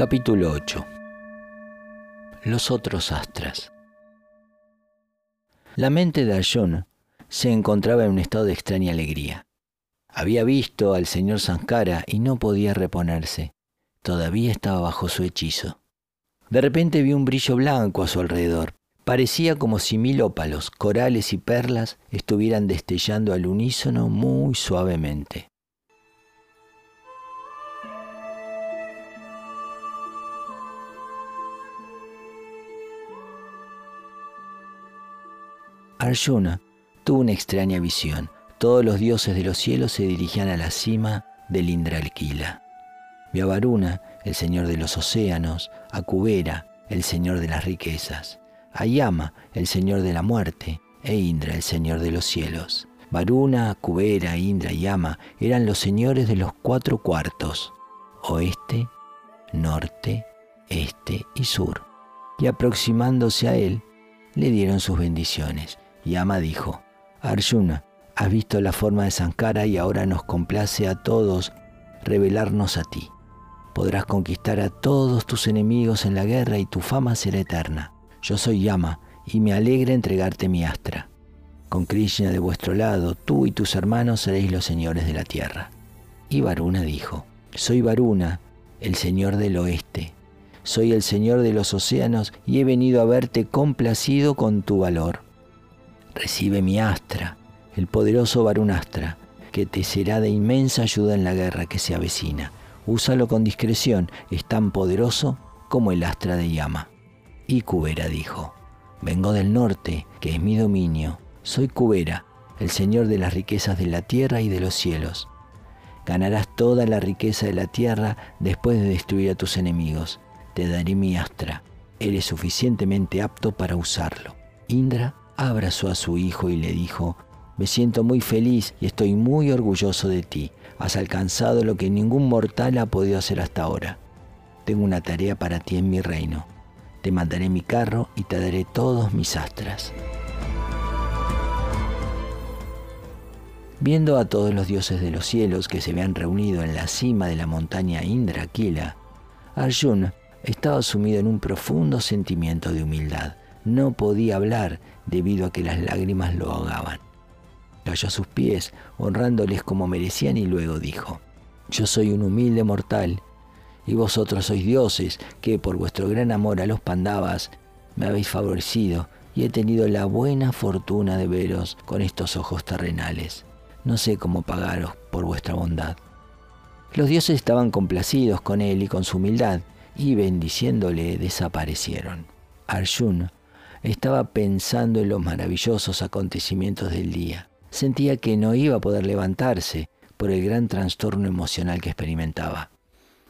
Capítulo 8 Los otros astras La mente de Arjuna se encontraba en un estado de extraña alegría. Había visto al señor Sankara y no podía reponerse. Todavía estaba bajo su hechizo. De repente vio un brillo blanco a su alrededor. Parecía como si mil ópalos, corales y perlas estuvieran destellando al unísono muy suavemente. Arjuna tuvo una extraña visión. Todos los dioses de los cielos se dirigían a la cima del Indralquila. Vio a Varuna, el señor de los océanos, a Kubera, el señor de las riquezas, a Yama, el señor de la muerte, e Indra, el señor de los cielos. Varuna, Kubera, Indra y Yama eran los señores de los cuatro cuartos, oeste, norte, este y sur. Y aproximándose a él, le dieron sus bendiciones. Yama dijo, Arjuna, has visto la forma de Sankara y ahora nos complace a todos revelarnos a ti. Podrás conquistar a todos tus enemigos en la guerra y tu fama será eterna. Yo soy Yama y me alegra entregarte mi astra. Con Krishna de vuestro lado, tú y tus hermanos seréis los señores de la tierra. Y Varuna dijo, Soy Varuna, el señor del oeste. Soy el señor de los océanos y he venido a verte complacido con tu valor. Recibe mi astra, el poderoso Varunastra, que te será de inmensa ayuda en la guerra que se avecina. Úsalo con discreción, es tan poderoso como el astra de llama. Y Cubera dijo, Vengo del norte, que es mi dominio. Soy Cubera, el señor de las riquezas de la tierra y de los cielos. Ganarás toda la riqueza de la tierra después de destruir a tus enemigos. Te daré mi astra. Eres suficientemente apto para usarlo. Indra abrazó a su hijo y le dijo, me siento muy feliz y estoy muy orgulloso de ti. Has alcanzado lo que ningún mortal ha podido hacer hasta ahora. Tengo una tarea para ti en mi reino. Te mandaré mi carro y te daré todos mis astras. Viendo a todos los dioses de los cielos que se habían reunido en la cima de la montaña Indra-Kila, Arjuna estaba sumido en un profundo sentimiento de humildad. No podía hablar debido a que las lágrimas lo ahogaban. Cayó a sus pies, honrándoles como merecían, y luego dijo, Yo soy un humilde mortal, y vosotros sois dioses, que por vuestro gran amor a los pandavas me habéis favorecido, y he tenido la buena fortuna de veros con estos ojos terrenales. No sé cómo pagaros por vuestra bondad. Los dioses estaban complacidos con él y con su humildad, y bendiciéndole desaparecieron. Arjuna estaba pensando en los maravillosos acontecimientos del día. Sentía que no iba a poder levantarse por el gran trastorno emocional que experimentaba.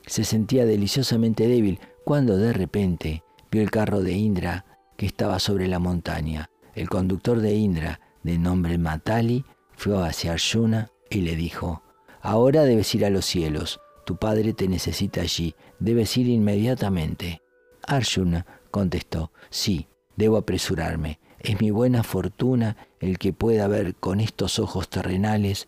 Se sentía deliciosamente débil cuando de repente vio el carro de Indra que estaba sobre la montaña. El conductor de Indra, de nombre Matali, fue hacia Arjuna y le dijo, Ahora debes ir a los cielos, tu padre te necesita allí, debes ir inmediatamente. Arjuna contestó, sí, Debo apresurarme. Es mi buena fortuna el que pueda ver con estos ojos terrenales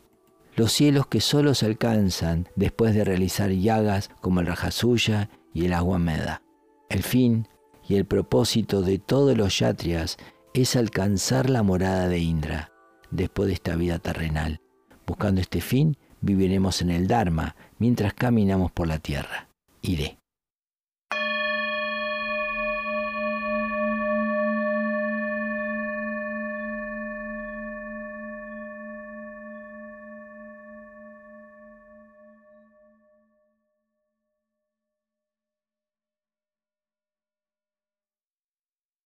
los cielos que solo se alcanzan después de realizar llagas como el Rajasuya y el Aguameda. El fin y el propósito de todos los yatrias es alcanzar la morada de Indra después de esta vida terrenal. Buscando este fin, viviremos en el Dharma mientras caminamos por la tierra. Iré.